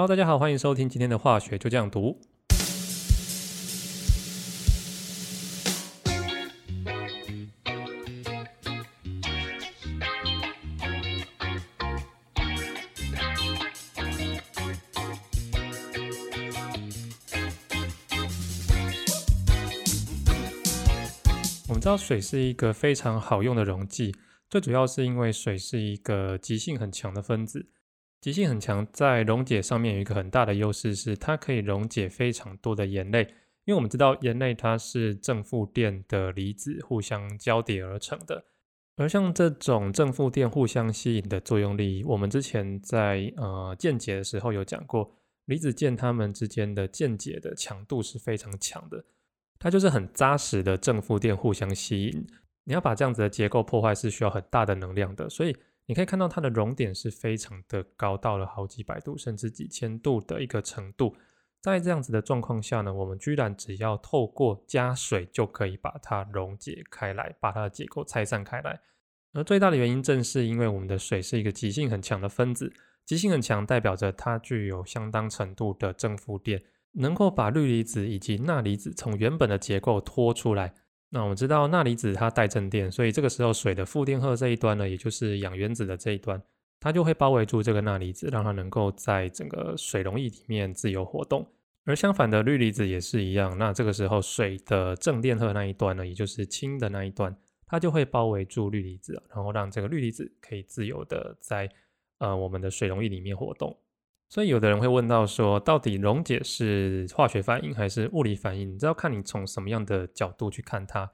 Hello，大家好，欢迎收听今天的化学就这样读。我们知道水是一个非常好用的溶剂，最主要是因为水是一个极性很强的分子。极性很强，在溶解上面有一个很大的优势是，它可以溶解非常多的盐类。因为我们知道盐类它是正负电的离子互相交叠而成的，而像这种正负电互相吸引的作用力，我们之前在呃键解的时候有讲过，离子键它们之间的键解的强度是非常强的，它就是很扎实的正负电互相吸引。你要把这样子的结构破坏是需要很大的能量的，所以。你可以看到它的熔点是非常的高，到了好几百度甚至几千度的一个程度。在这样子的状况下呢，我们居然只要透过加水就可以把它溶解开来，把它的结构拆散开来。而最大的原因正是因为我们的水是一个极性很强的分子，极性很强代表着它具有相当程度的正负电，能够把氯离子以及钠离子从原本的结构拖出来。那我们知道钠离子它带正电，所以这个时候水的负电荷这一端呢，也就是氧原子的这一端，它就会包围住这个钠离子，让它能够在整个水溶液里面自由活动。而相反的氯离子也是一样，那这个时候水的正电荷那一端呢，也就是氢的那一端，它就会包围住氯离子，然后让这个氯离子可以自由的在呃我们的水溶液里面活动。所以有的人会问到说，到底溶解是化学反应还是物理反应？这要看你从什么样的角度去看它。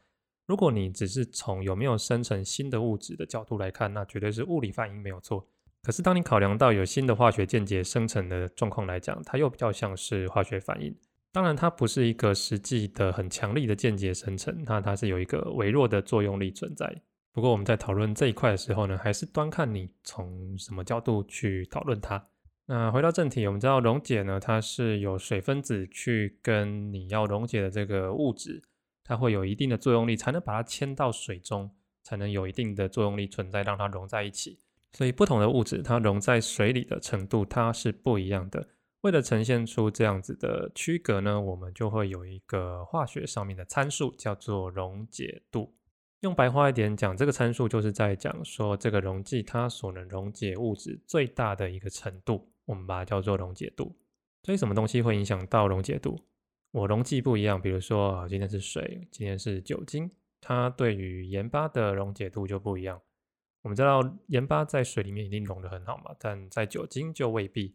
如果你只是从有没有生成新的物质的角度来看，那绝对是物理反应没有错。可是当你考量到有新的化学间接生成的状况来讲，它又比较像是化学反应。当然，它不是一个实际的很强力的间接生成，那它是有一个微弱的作用力存在。不过我们在讨论这一块的时候呢，还是端看你从什么角度去讨论它。那回到正题，我们知道溶解呢，它是有水分子去跟你要溶解的这个物质，它会有一定的作用力，才能把它牵到水中，才能有一定的作用力存在，让它融在一起。所以不同的物质，它溶在水里的程度，它是不一样的。为了呈现出这样子的区隔呢，我们就会有一个化学上面的参数，叫做溶解度。用白话一点讲，这个参数就是在讲说，这个溶剂它所能溶解物质最大的一个程度。我们把它叫做溶解度，所以什么东西会影响到溶解度？我溶剂不一样，比如说今天是水，今天是酒精，它对于盐巴的溶解度就不一样。我们知道盐巴在水里面一定溶得很好嘛，但在酒精就未必。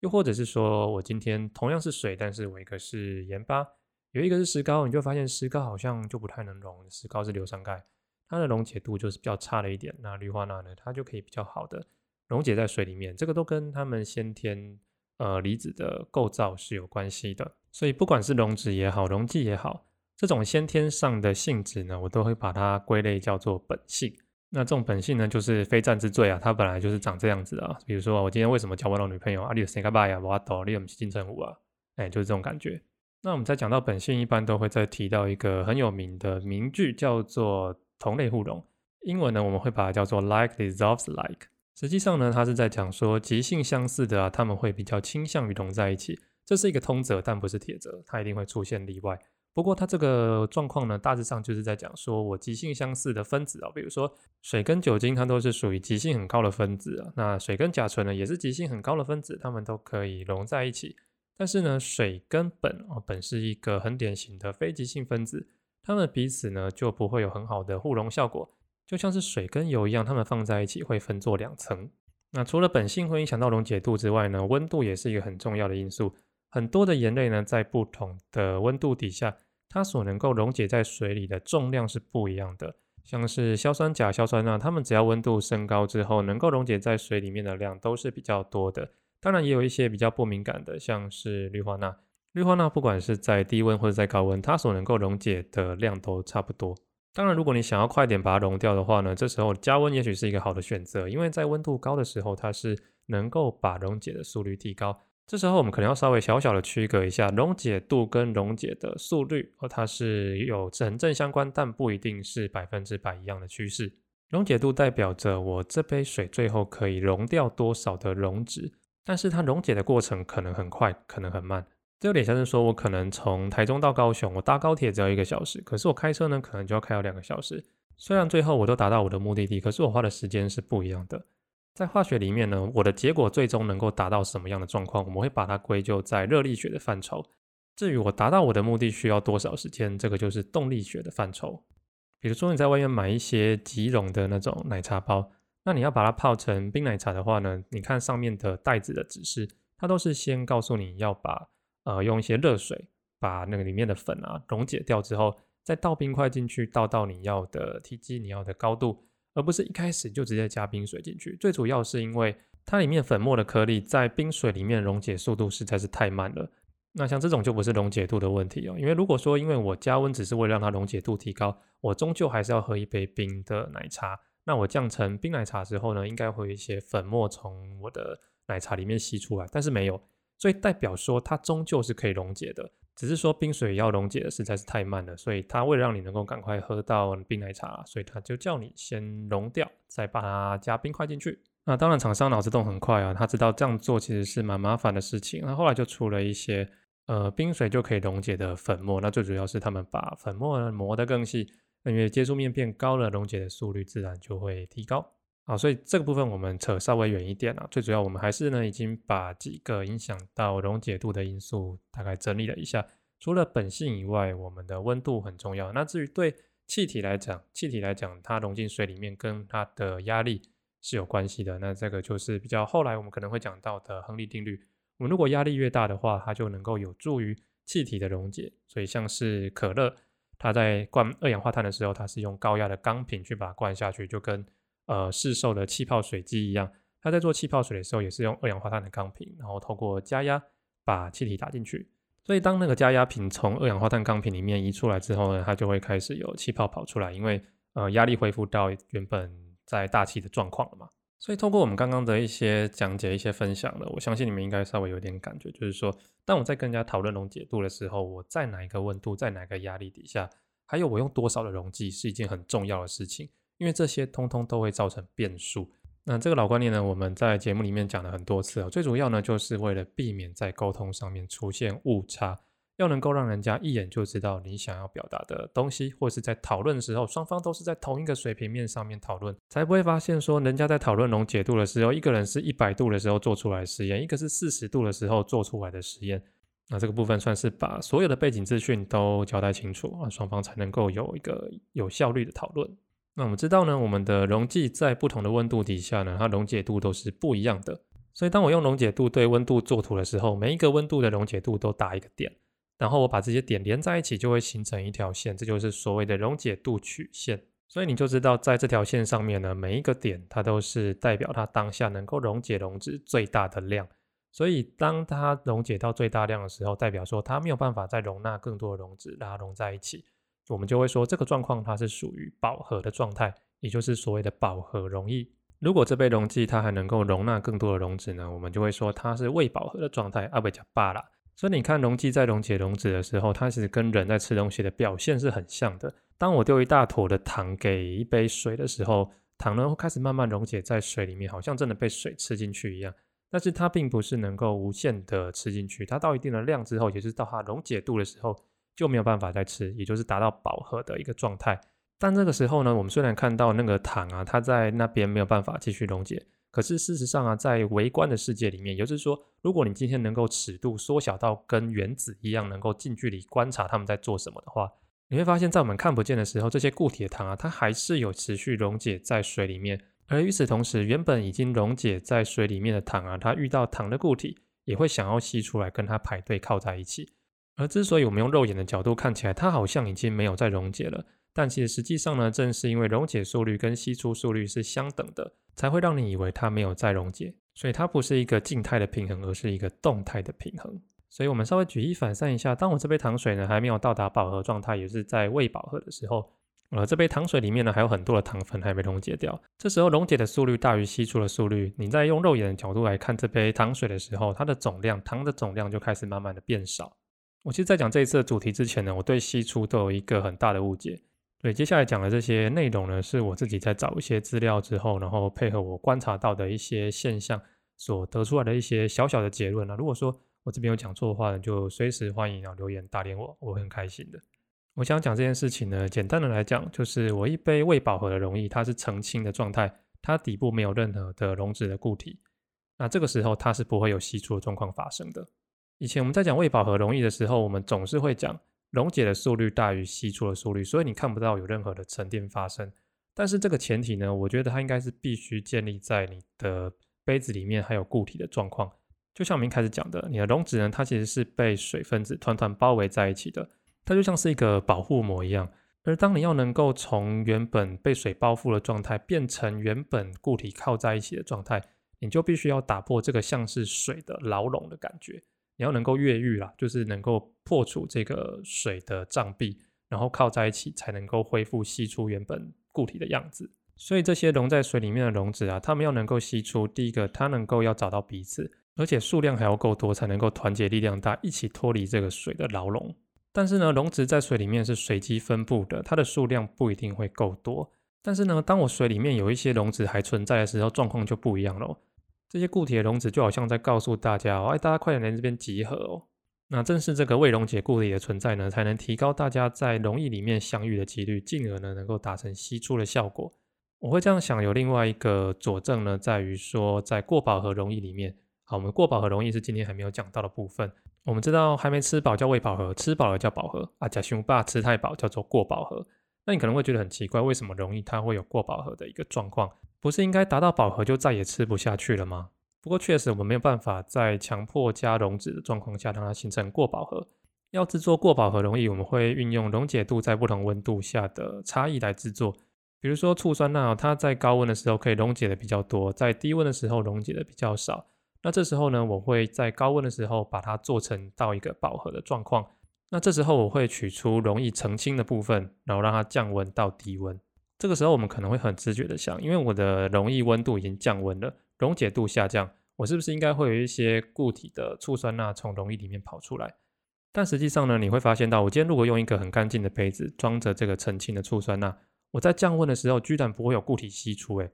又或者是说我今天同样是水，但是我一个是盐巴，有一个是石膏，你就发现石膏好像就不太能溶，石膏是硫酸钙，它的溶解度就是比较差了一点。那氯化钠呢，它就可以比较好的。溶解在水里面，这个都跟它们先天呃离子的构造是有关系的。所以不管是溶质也好，溶剂也好，这种先天上的性质呢，我都会把它归类叫做本性。那这种本性呢，就是非战之罪啊，它本来就是长这样子啊。比如说我今天为什么交不到女朋友啊？你有谁干巴呀？我抖，你有没金城武啊？哎，就是这种感觉。那我们在讲到本性，一般都会再提到一个很有名的名句，叫做同类互溶。英文呢，我们会把它叫做 like dissolves like。实际上呢，它是在讲说极性相似的啊，他们会比较倾向于融在一起，这是一个通则，但不是铁则，它一定会出现例外。不过它这个状况呢，大致上就是在讲说我极性相似的分子啊，比如说水跟酒精，它都是属于极性很高的分子啊。那水跟甲醇呢，也是极性很高的分子，它们都可以融在一起。但是呢，水跟苯哦，苯是一个很典型的非极性分子，它们彼此呢就不会有很好的互溶效果。就像是水跟油一样，它们放在一起会分作两层。那除了本性会影响到溶解度之外呢，温度也是一个很重要的因素。很多的盐类呢，在不同的温度底下，它所能够溶解在水里的重量是不一样的。像是硝酸钾、硝酸钠，它们只要温度升高之后，能够溶解在水里面的量都是比较多的。当然，也有一些比较不敏感的，像是氯化钠。氯化钠不管是在低温或者在高温，它所能够溶解的量都差不多。当然，如果你想要快点把它溶掉的话呢，这时候加温也许是一个好的选择，因为在温度高的时候，它是能够把溶解的速率提高。这时候我们可能要稍微小小的区隔一下，溶解度跟溶解的速率，哦，它是有成正相关，但不一定是百分之百一样的趋势。溶解度代表着我这杯水最后可以溶掉多少的溶质，但是它溶解的过程可能很快，可能很慢。这有点像是说，我可能从台中到高雄，我搭高铁只要一个小时，可是我开车呢，可能就要开到两个小时。虽然最后我都达到我的目的地，可是我花的时间是不一样的。在化学里面呢，我的结果最终能够达到什么样的状况，我们会把它归咎在热力学的范畴。至于我达到我的目的需要多少时间，这个就是动力学的范畴。比如说你在外面买一些即溶的那种奶茶包，那你要把它泡成冰奶茶的话呢，你看上面的袋子的指示，它都是先告诉你要把呃用一些热水把那个里面的粉啊溶解掉之后。再倒冰块进去，倒到你要的体积、你要的高度，而不是一开始就直接加冰水进去。最主要是因为它里面粉末的颗粒在冰水里面溶解速度实在是太慢了。那像这种就不是溶解度的问题哦，因为如果说因为我加温只是为了让它溶解度提高，我终究还是要喝一杯冰的奶茶。那我降成冰奶茶之后呢，应该会有一些粉末从我的奶茶里面吸出来，但是没有，所以代表说它终究是可以溶解的。只是说冰水要溶解的实在是太慢了，所以它为了让你能够赶快喝到冰奶茶，所以它就叫你先溶掉，再把它加冰块进去。那当然厂商脑子动很快啊，他知道这样做其实是蛮麻烦的事情，那后来就出了一些呃冰水就可以溶解的粉末。那最主要是他们把粉末磨得更细，因为接触面变高了，溶解的速率自然就会提高。好，所以这个部分我们扯稍微远一点啊。最主要我们还是呢，已经把几个影响到溶解度的因素大概整理了一下。除了本性以外，我们的温度很重要。那至于对气体来讲，气体来讲，它溶进水里面跟它的压力是有关系的。那这个就是比较后来我们可能会讲到的亨利定律。我们如果压力越大的话，它就能够有助于气体的溶解。所以像是可乐，它在灌二氧化碳的时候，它是用高压的钢瓶去把它灌下去，就跟呃，市售的气泡水机一样，它在做气泡水的时候也是用二氧化碳的钢瓶，然后透过加压把气体打进去。所以当那个加压瓶从二氧化碳钢瓶里面移出来之后呢，它就会开始有气泡跑出来，因为呃压力恢复到原本在大气的状况了嘛。所以通过我们刚刚的一些讲解、一些分享呢，我相信你们应该稍微有点感觉，就是说，当我在跟人家讨论溶解度的时候，我在哪一个温度，在哪个压力底下，还有我用多少的溶剂，是一件很重要的事情。因为这些通通都会造成变数。那这个老观念呢，我们在节目里面讲了很多次哦。最主要呢，就是为了避免在沟通上面出现误差，要能够让人家一眼就知道你想要表达的东西，或是在讨论的时候，双方都是在同一个水平面上面讨论，才不会发现说人家在讨论溶解度的时候，一个人是一百度的时候做出来实验，一个是四十度的时候做出来的实验。那这个部分算是把所有的背景资讯都交代清楚啊，双方才能够有一个有效率的讨论。那我们知道呢，我们的溶剂在不同的温度底下呢，它溶解度都是不一样的。所以当我用溶解度对温度作图的时候，每一个温度的溶解度都打一个点，然后我把这些点连在一起，就会形成一条线，这就是所谓的溶解度曲线。所以你就知道，在这条线上面呢，每一个点它都是代表它当下能够溶解溶质最大的量。所以当它溶解到最大量的时候，代表说它没有办法再容纳更多的溶质，让它溶在一起。我们就会说这个状况它是属于饱和的状态，也就是所谓的饱和溶液。如果这杯溶剂它还能够容纳更多的溶质呢，我们就会说它是未饱和的状态，阿贝加巴拉。所以你看溶剂在溶解溶质的时候，它其实跟人在吃东西的表现是很像的。当我丢一大坨的糖给一杯水的时候，糖呢会开始慢慢溶解在水里面，好像真的被水吃进去一样。但是它并不是能够无限的吃进去，它到一定的量之后，也就是到它溶解度的时候。就没有办法再吃，也就是达到饱和的一个状态。但这个时候呢，我们虽然看到那个糖啊，它在那边没有办法继续溶解，可是事实上啊，在微观的世界里面，也就是说，如果你今天能够尺度缩小到跟原子一样，能够近距离观察他们在做什么的话，你会发现在我们看不见的时候，这些固体的糖啊，它还是有持续溶解在水里面。而与此同时，原本已经溶解在水里面的糖啊，它遇到糖的固体，也会想要吸出来跟它排队靠在一起。而之所以我们用肉眼的角度看起来，它好像已经没有再溶解了，但其实实际上呢，正是因为溶解速率跟吸出速率是相等的，才会让你以为它没有再溶解。所以它不是一个静态的平衡，而是一个动态的平衡。所以我们稍微举一反三一下，当我这杯糖水呢还没有到达饱和状态，也是在未饱和的时候，呃，这杯糖水里面呢还有很多的糖分还没溶解掉，这时候溶解的速率大于吸出的速率，你在用肉眼的角度来看这杯糖水的时候，它的总量糖的总量就开始慢慢的变少。我其实，在讲这一次的主题之前呢，我对吸出都有一个很大的误解。所以接下来讲的这些内容呢，是我自己在找一些资料之后，然后配合我观察到的一些现象，所得出来的一些小小的结论啊。如果说我这边有讲错的话呢，就随时欢迎啊留言打脸我，我很开心的。我想讲这件事情呢，简单的来讲，就是我一杯未饱和的溶液，它是澄清的状态，它底部没有任何的溶质的固体，那这个时候它是不会有析出的状况发生的。以前我们在讲未饱和溶液的时候，我们总是会讲溶解的速率大于析出的速率，所以你看不到有任何的沉淀发生。但是这个前提呢，我觉得它应该是必须建立在你的杯子里面还有固体的状况。就像我们一开始讲的，你的溶质呢，它其实是被水分子团团包围在一起的，它就像是一个保护膜一样。而当你要能够从原本被水包覆的状态变成原本固体靠在一起的状态，你就必须要打破这个像是水的牢笼的感觉，你要能够越狱啦，就是能够破除这个水的障壁，然后靠在一起，才能够恢复吸出原本固体的样子。所以这些溶在水里面的溶质啊，它们要能够吸出，第一个它能够要找到彼此。而且数量还要够多，才能够团结力量大，一起脱离这个水的牢笼。但是呢，溶质在水里面是随机分布的，它的数量不一定会够多。但是呢，当我水里面有一些溶质还存在的时候，状况就不一样喽。这些固体的溶质就好像在告诉大家哦：“哎，大家快点来这边集合哦！”那正是这个未溶解固体的存在呢，才能提高大家在溶液里面相遇的几率，进而呢能够达成析出的效果。我会这样想，有另外一个佐证呢，在于说在过饱和溶液里面。好，我们过饱和溶液是今天还没有讲到的部分。我们知道还没吃饱叫未饱和，吃饱了叫饱和啊。假熊爸吃太饱叫做过饱和。那你可能会觉得很奇怪，为什么容易它会有过饱和的一个状况？不是应该达到饱和就再也吃不下去了吗？不过确实我们没有办法在强迫加溶脂的状况下让它形成过饱和。要制作过饱和容易，我们会运用溶解度在不同温度下的差异来制作。比如说醋酸钠，它在高温的时候可以溶解的比较多，在低温的时候溶解的比较少。那这时候呢，我会在高温的时候把它做成到一个饱和的状况。那这时候我会取出容易澄清的部分，然后让它降温到低温。这个时候我们可能会很直觉的想，因为我的溶液温度已经降温了，溶解度下降，我是不是应该会有一些固体的醋酸钠从溶液里面跑出来？但实际上呢，你会发现到，我今天如果用一个很干净的杯子装着这个澄清的醋酸钠，我在降温的时候居然不会有固体析出，诶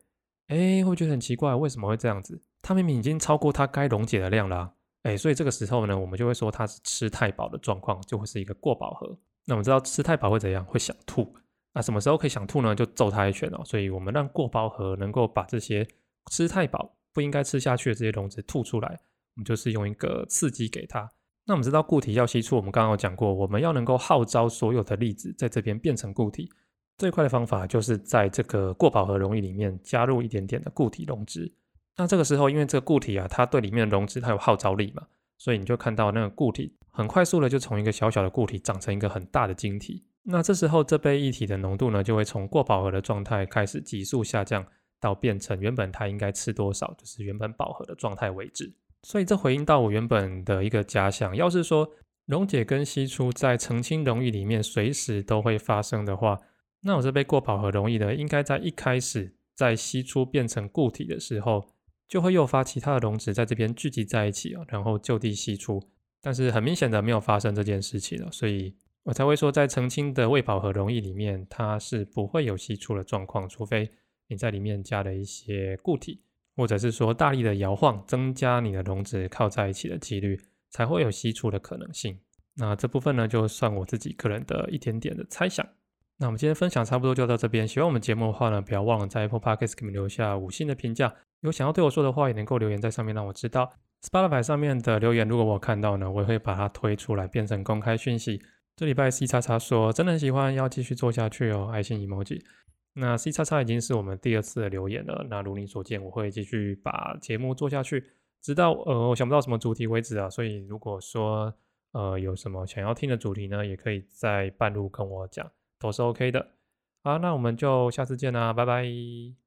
哎，会觉得很奇怪，为什么会这样子？它明明已经超过它该溶解的量了，哎，所以这个时候呢，我们就会说它是吃太饱的状况，就会是一个过饱和。那我们知道吃太饱会怎样？会想吐。那什么时候可以想吐呢？就揍他一拳哦。所以我们让过饱和能够把这些吃太饱不应该吃下去的这些溶质吐出来，我们就是用一个刺激给它。那我们知道固体要吸出，我们刚刚有讲过，我们要能够号召所有的粒子在这边变成固体，最快的方法就是在这个过饱和溶液里面加入一点点的固体溶质。那这个时候，因为这个固体啊，它对里面的溶质它有号召力嘛，所以你就看到那个固体很快速的就从一个小小的固体长成一个很大的晶体。那这时候这杯液体的浓度呢，就会从过饱和的状态开始急速下降，到变成原本它应该吃多少，就是原本饱和的状态为止。所以这回应到我原本的一个假想，要是说溶解跟析出在澄清溶液里面随时都会发生的话，那我这杯过饱和溶液呢，应该在一开始在析出变成固体的时候。就会诱发其他的溶质在这边聚集在一起啊，然后就地析出。但是很明显的没有发生这件事情了，所以我才会说，在澄清的未饱和溶液里面，它是不会有析出的状况，除非你在里面加了一些固体，或者是说大力的摇晃，增加你的溶质靠在一起的几率，才会有析出的可能性。那这部分呢，就算我自己个人的一点点的猜想。那我们今天分享差不多就到这边。喜欢我们节目的话呢，不要忘了在 Apple Podcast 给我们留下五星的评价。有想要对我说的话，也能够留言在上面让我知道。Spotify 上面的留言，如果我看到呢，我也会把它推出来变成公开讯息。这礼拜 C 叉叉说真的很喜欢，要继续做下去哦，爱心 emoji。那 C 叉叉已经是我们第二次的留言了。那如你所见，我会继续把节目做下去，直到呃我想不到什么主题为止啊。所以如果说呃有什么想要听的主题呢，也可以在半路跟我讲，都是 OK 的。好，那我们就下次见啦，拜拜。